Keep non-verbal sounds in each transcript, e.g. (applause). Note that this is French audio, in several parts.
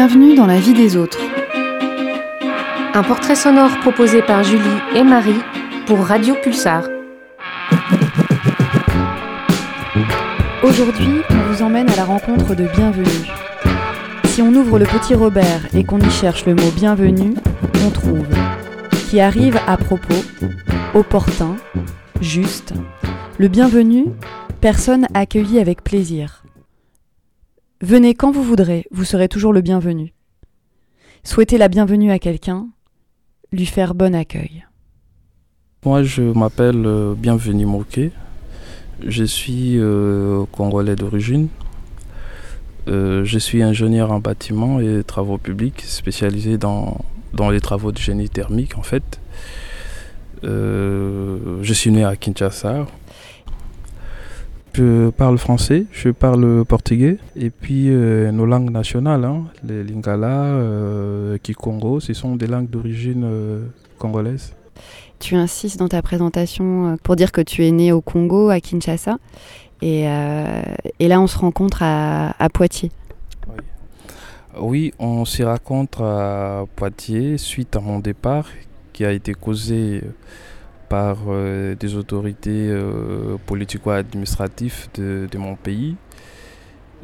Bienvenue dans la vie des autres. Un portrait sonore proposé par Julie et Marie pour Radio Pulsar. Aujourd'hui, on vous emmène à la rencontre de Bienvenue. Si on ouvre le petit Robert et qu'on y cherche le mot bienvenue, on trouve qui arrive à propos, opportun, juste. Le bienvenu, personne accueillie avec plaisir. Venez quand vous voudrez, vous serez toujours le bienvenu. Souhaitez la bienvenue à quelqu'un, lui faire bon accueil. Moi, je m'appelle euh, Bienvenu. Je suis euh, congolais d'origine. Euh, je suis ingénieur en bâtiment et travaux publics, spécialisé dans, dans les travaux de génie thermique en fait. je suis né à Kinshasa. Je parle français, je parle portugais et puis nos langues nationales, hein, les lingala, kikongo, ce sont des langues d'origine congolaise. Tu insistes dans ta présentation pour dire que tu es né au Congo, à Kinshasa, et, et là on se rencontre à, à Poitiers. Oui. oui, on s'y rencontre à Poitiers suite à mon départ qui a été causé par euh, des autorités euh, politico-administratives de, de, mon pays.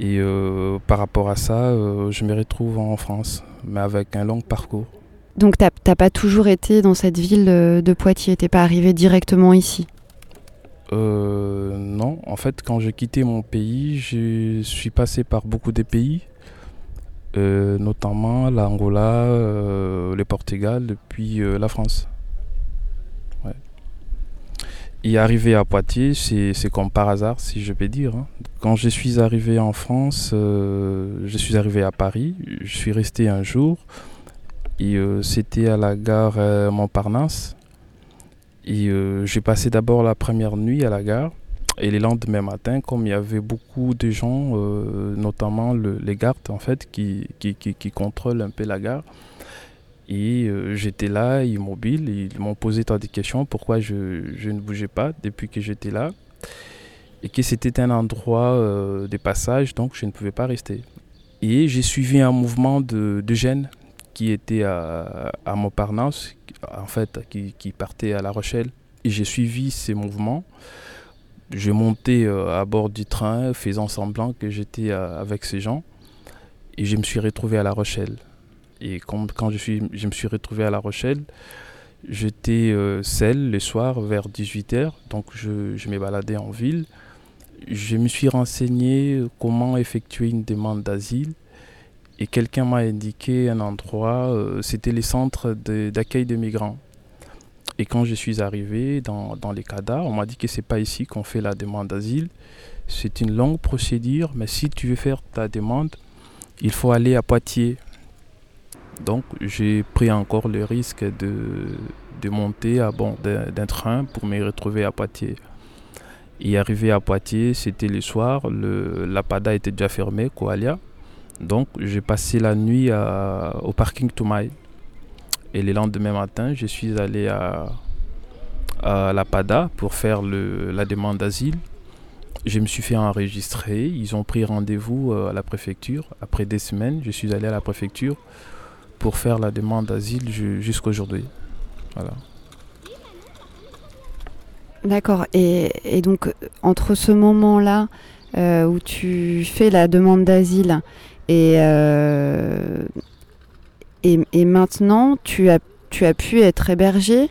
Et euh, par rapport à ça, je me retrouve en France, mais avec un long parcours. Donc tu n'as pas toujours été dans cette ville de Poitiers, tu n'es pas arrivé directement ici? Non, en fait quand j'ai quitté mon pays, je suis passé par beaucoup de pays, notamment l'Angola, le Portugal, puis la France. Et arrivé à Poitiers, c'est comme par hasard, si je peux dire. Hein. Quand je suis arrivé en France, euh, je suis arrivé à Paris. Je suis resté un jour. Et euh, c'était à la gare euh, Montparnasse. Et j'ai passé d'abord la première nuit à la gare. Et le lendemain matin, comme il y avait beaucoup de gens, notamment le, les gardes en fait, qui, qui, qui, qui contrôlent un peu la gare, et euh, j'étais là, immobile, ils m'ont posé tant de questions, pourquoi je, ne bougeais pas depuis que j'étais là. Et que c'était un endroit euh, de passage, donc je ne pouvais pas rester. Et j'ai suivi un mouvement de, de qui était à, Montparnasse, en fait, qui, partait à La Rochelle. Et j'ai suivi ces mouvements. J'ai monté euh, à bord du train, faisant semblant que j'étais avec ces gens. Et je me suis retrouvé à La Rochelle. Et quand, je, suis, je me suis retrouvé à La Rochelle, j'étais euh, seul le soir vers 18h, donc je, je me baladais en ville. Je me suis renseigné comment effectuer une demande d'asile et quelqu'un m'a indiqué un endroit, euh, c'était les centres d'accueil de, de, migrants. Et quand je suis arrivé dans, dans les CADA, on m'a dit que c'est pas ici qu'on fait la demande d'asile. C'est une longue procédure, mais si tu veux faire ta demande, il faut aller à Poitiers, donc j'ai pris encore le risque de, monter à bord d'un train pour me retrouver à Poitiers. Et arrivé à Poitiers, c'était le soir, le, la PADA était déjà fermée, Koalia. Donc j'ai passé la nuit au parking Toumaï. Et le lendemain matin, je suis allé à, la PADA pour faire la demande d'asile. Je me suis fait enregistrer. Ils ont pris rendez-vous à la préfecture. Après des semaines, je suis allé à la préfecture pour faire la demande d'asile jusqu'à aujourd'hui. Voilà. D'accord. Et, et, donc, entre ce moment-là euh, où tu fais la demande d'asile et, euh, et, et, maintenant, tu as, tu as pu être hébergé?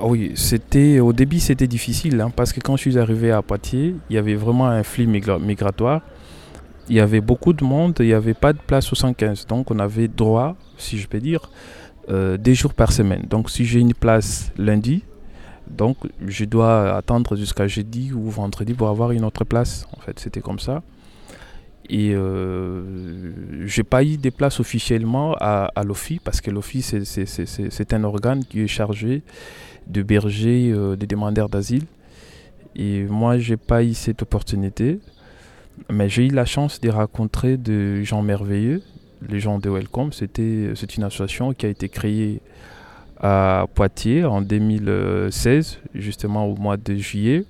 Oui, c'était au début c'était difficile hein, parce que quand je suis arrivé à Poitiers, il y avait vraiment un flux migra migratoire il y avait beaucoup de monde, il n'y avait pas de place au 115. Donc on avait droit, si je peux dire, euh, des jours par semaine. Donc si j'ai une place lundi, donc je dois attendre jusqu'à jeudi ou vendredi pour avoir une autre place. En fait, c'était comme ça. Et euh, j'ai pas eu des places officiellement à, à l'OFI parce que l'OFI c'est un organe qui est chargé de berger euh, des demandeurs d'asile. Et moi j'ai pas eu cette opportunité. Mais j'ai eu la chance de rencontrer des gens merveilleux, les gens de Welcome. C'était c'est une association qui a été créée à Poitiers en 2016, justement au mois de juillet.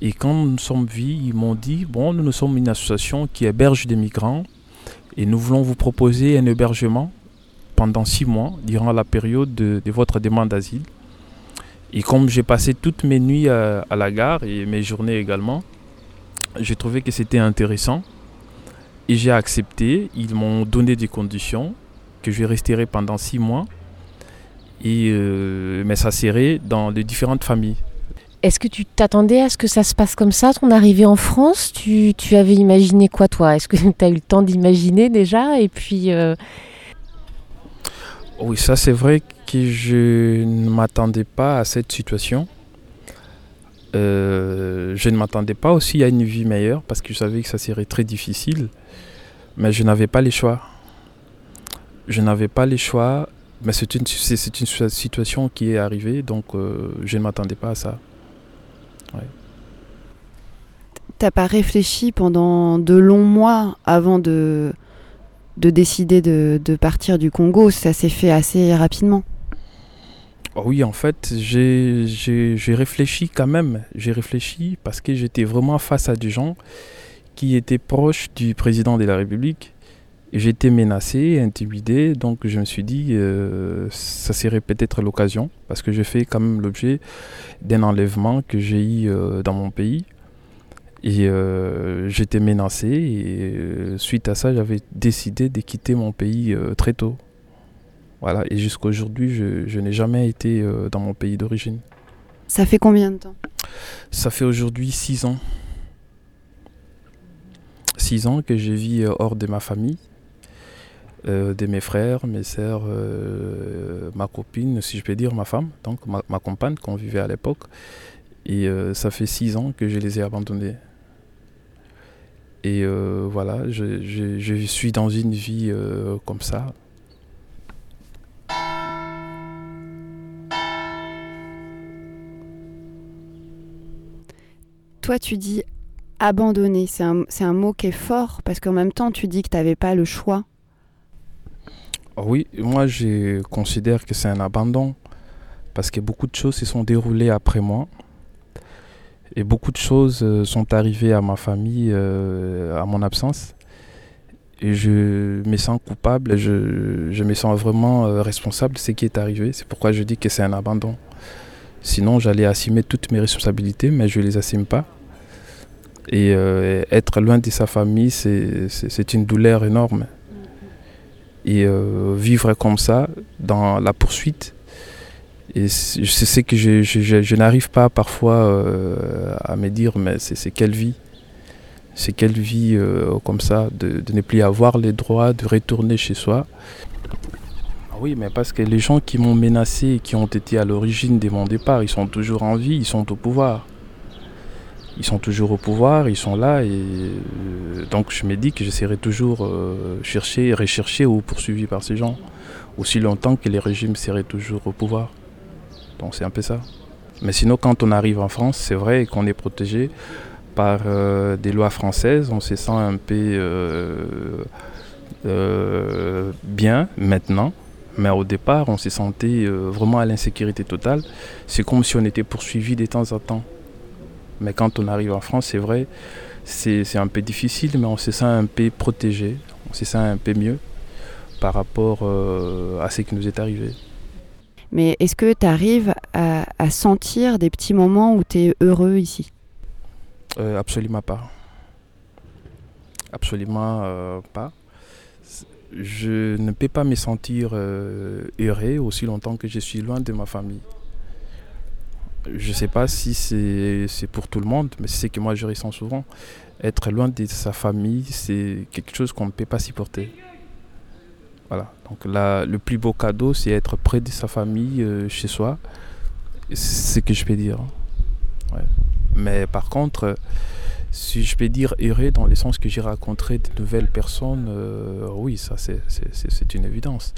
Et quand nous sommes vus, ils m'ont dit bon, nous, nous sommes une association qui héberge des migrants et nous voulons vous proposer un hébergement pendant six mois durant la période de, votre demande d'asile. Et comme j'ai passé toutes mes nuits à, la gare et mes journées également, j'ai trouvé que c'était intéressant et j'ai accepté. Ils m'ont donné des conditions que je resterai pendant six mois et euh, mais ça serait dans les différentes familles. Est-ce que tu t'attendais à ce que ça se passe comme ça, ton arrivée en France? Tu, tu, avais imaginé quoi toi? Est-ce que (laughs) tu as eu le temps d'imaginer déjà? Et puis, euh, oui, ça c'est vrai que je ne m'attendais pas à cette situation. Euh, je ne m'attendais pas aussi à une vie meilleure parce que je savais que ça serait très difficile. Mais je n'avais pas les choix. Je n'avais pas les choix. Mais c'est une, situation qui est arrivée, donc euh, je ne m'attendais pas à ça. Ouais. T'as pas réfléchi pendant de longs mois avant de, de décider de, partir du Congo, ça s'est fait assez rapidement. Oh oui, en fait, j'ai réfléchi quand même. J'ai réfléchi parce que j'étais vraiment face à des gens qui étaient proches du président de la République. J'étais menacé, intimidé, donc je me suis dit, euh, ça serait peut-être l'occasion, parce que j'ai fait quand même l'objet d'un enlèvement que j'ai eu euh, dans mon pays. Et euh, j'étais menacé et suite à ça, j'avais décidé de quitter mon pays très tôt. Voilà, et jusqu'à aujourd'hui, je, je n'ai jamais été dans mon pays d'origine. Ça fait combien de temps? Ça fait aujourd'hui six ans. Six ans que je vis hors de ma famille, de mes frères, mes sœurs, ma copine, si je peux dire, ma femme, donc ma, ma compagne qu'on vivait à l'époque. Et ça fait six ans que je les ai abandonnés. Et euh, voilà, je, suis dans une vie euh, comme ça. Toi, tu dis abandonner. C'est un, un, mot qui est fort parce qu'en même temps, tu dis que tu n'avais pas le choix. Oui, moi, je considère que c'est un abandon parce que beaucoup de choses se sont déroulées après moi. Et beaucoup de choses euh, sont arrivées à ma famille euh, à mon absence. Et je me sens coupable, je, je me sens vraiment euh, responsable de ce qui est arrivé. C'est pourquoi je dis que c'est un abandon. Sinon, j'allais assumer toutes mes responsabilités, mais je ne les assume pas. Et être loin de sa famille, c'est une douleur énorme. Et vivre comme ça, dans la poursuite, et je sais que je, je, n'arrive pas parfois euh, à me dire, mais c'est quelle vie? C'est quelle vie euh, comme ça, de, de, ne plus avoir les droits, de retourner chez soi? Ah Oui, mais parce que les gens qui m'ont menacé, qui ont été à l'origine de mon départ, ils sont toujours en vie, ils sont au pouvoir. Ils sont toujours au pouvoir, ils sont là, et euh, donc je me dis que j'essaierai toujours chercher, rechercher ou poursuivi par ces gens, aussi longtemps que les régimes seraient toujours au pouvoir. Donc c'est un peu ça. Mais sinon, quand on arrive en France, c'est vrai qu'on est protégé par euh, des lois françaises. On se sent un peu euh, euh, bien maintenant. Mais au départ, on se sentait vraiment à l'insécurité totale. C'est comme si on était poursuivi de temps en temps. Mais quand on arrive en France, c'est vrai, c'est un peu difficile, mais on se sent un peu protégé. On se sent un peu mieux par rapport à ce qui nous est arrivé. Mais est-ce que tu arrives à, sentir des petits moments où tu es heureux ici? Euh, Absolument pas. Absolument euh, pas. Je ne peux pas me sentir euh, heureux aussi longtemps que je suis loin de ma famille. Je sais pas si c'est pour tout le monde, mais c'est que moi je ressens souvent. Être loin de sa famille, c'est quelque chose qu'on ne peut pas supporter. Voilà. Donc là, le plus beau cadeau, c'est être près de sa famille, euh, chez soi. C'est ce que je peux dire. Mais par contre, si je peux dire errer dans le sens que j'ai rencontré de nouvelles personnes, euh, oui, ça c'est une évidence.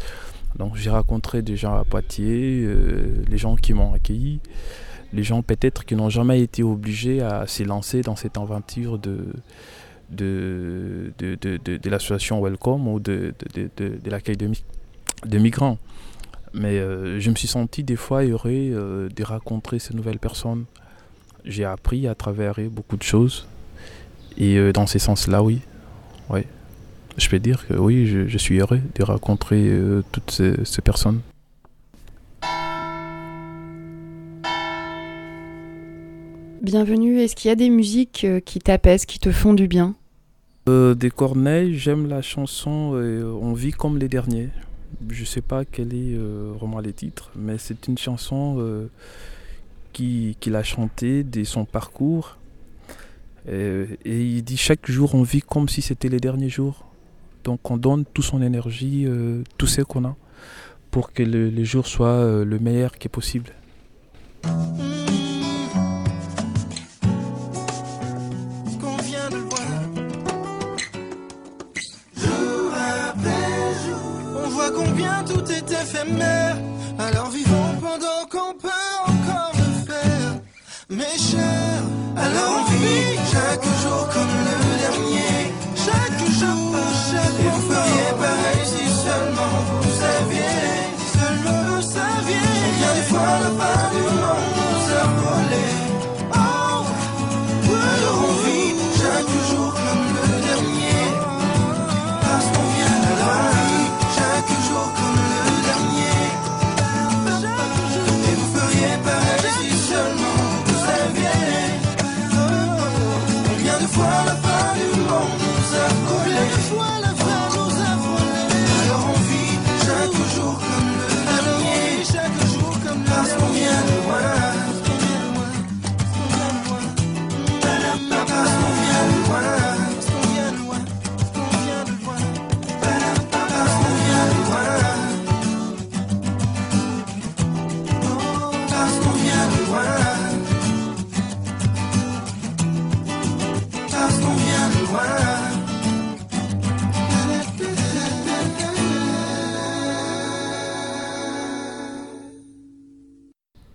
Donc j'ai rencontré des gens à Poitiers, euh, les gens qui m'ont accueilli, les gens peut-être qui n'ont jamais été obligés à se lancer dans cette aventure de, de, de, de, de l'association Welcome ou de, de, l'accueil de, migrants. Mais euh, je me suis senti des fois heureux euh, de rencontrer ces nouvelles personnes. J'ai appris à travers beaucoup de choses. Et euh, dans ces sens-là, oui. oui. je peux dire que oui, je, suis heureux de rencontrer toutes ces, personnes. Bienvenue, est-ce qu'il y a des musiques euh, qui t'apaisent, qui te font du bien? Des Corneilles, j'aime la chanson On vit comme les derniers. Je sais pas quel est vraiment les titres, mais c'est une chanson qu'il a chantée de son parcours et, il dit chaque jour on vit comme si c'était les derniers jours. Donc on donne toute son énergie, euh, tout ce qu'on a, pour que le, les jours soient euh, le meilleur qui est possible. Alors vivons pendant qu'on peut encore le faire. Mes chers, alors on vit chaque jour comme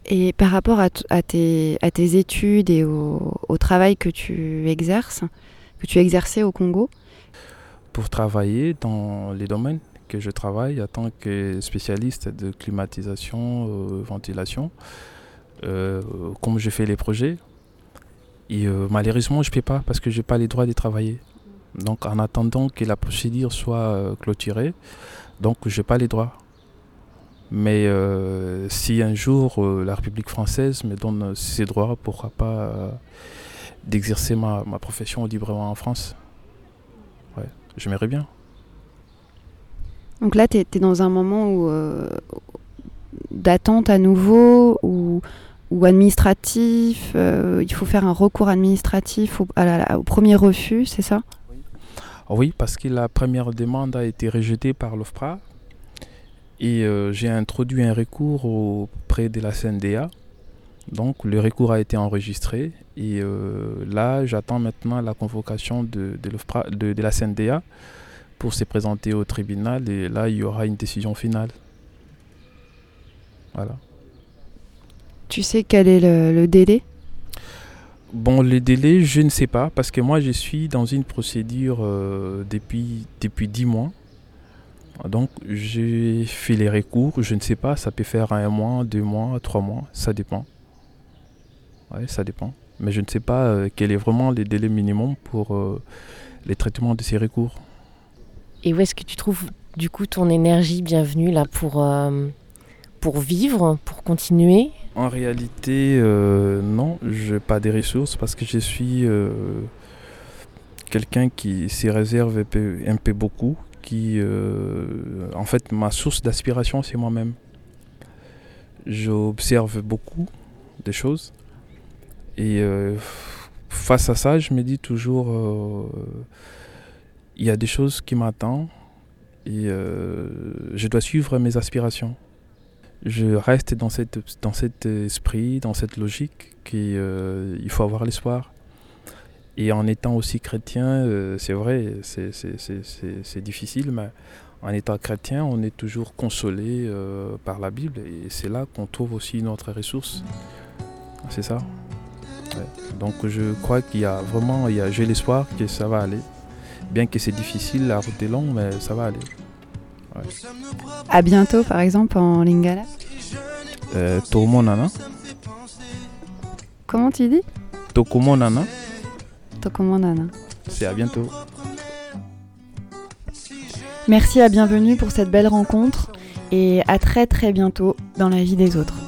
Et par rapport à, tes, études et au, travail que tu exerces, que tu exerçais au Congo? Pour travailler dans les domaines que je travaille en tant que spécialiste de climatisation, euh, ventilation, euh, comme je fais les projets, et euh, malheureusement je ne peux pas parce que je n'ai pas les droits de travailler. Donc en attendant que la procédure soit clôturée, donc je n'ai pas les droits. Mais euh, si un jour euh, la République française me donne ses droits, pourquoi pas euh, d'exercer ma, ma, profession librement en France? Ouais, j'aimerais bien. Donc là, tu es, dans un moment où d'attente à nouveau ou, ou administratif, il faut faire un recours administratif au, au premier refus, c'est ça? Oui. parce que la première demande a été rejetée par l'OFPRA, et euh, j'ai introduit un recours auprès de la CNDA. Donc le recours a été enregistré et euh, là j'attends maintenant la convocation de, de, de, la CNDA pour se présenter au tribunal et là il y aura une décision finale. Voilà. Tu sais quel est le, délai? Bon, le délai, je ne sais pas parce que moi je suis dans une procédure euh, depuis, depuis 10 mois. Donc j'ai fait les recours, je ne sais pas, ça peut faire un mois, deux mois, trois mois, ça dépend. Oui, ça dépend. Mais je ne sais pas euh, quel est vraiment le délai minimum pour euh, les traitements de ces recours. Et où est-ce que tu trouves du coup ton énergie bienvenue là pour, euh, pour vivre, pour continuer? En réalité, non, je n'ai pas des ressources parce que je suis quelqu'un qui s'y réserve un peu beaucoup, qui, euh, en fait, ma source d'aspiration, c'est moi-même. J'observe beaucoup des choses et euh, face à ça, je me dis toujours, euh, il y a des choses qui m'attendent et je dois suivre mes aspirations. Je reste dans, cette, dans cet esprit, dans cette logique qu'il faut avoir l'espoir. Et en étant aussi chrétien, euh, c'est vrai, c'est difficile, mais en étant chrétien, on est toujours consolé euh, par la Bible et c'est là qu'on trouve aussi notre ressource. C'est ça. Donc je crois qu'il y a vraiment, j'ai l'espoir que ça va aller. Bien que c'est difficile, la route est longue, mais ça va aller. Ouais. À bientôt, par exemple, en lingala euh, Tokumonana. Comment tu dis? Tokumonana. Tokumonana. C'est à bientôt. Merci à Bienvenue pour cette belle rencontre et à très très bientôt dans la vie des autres.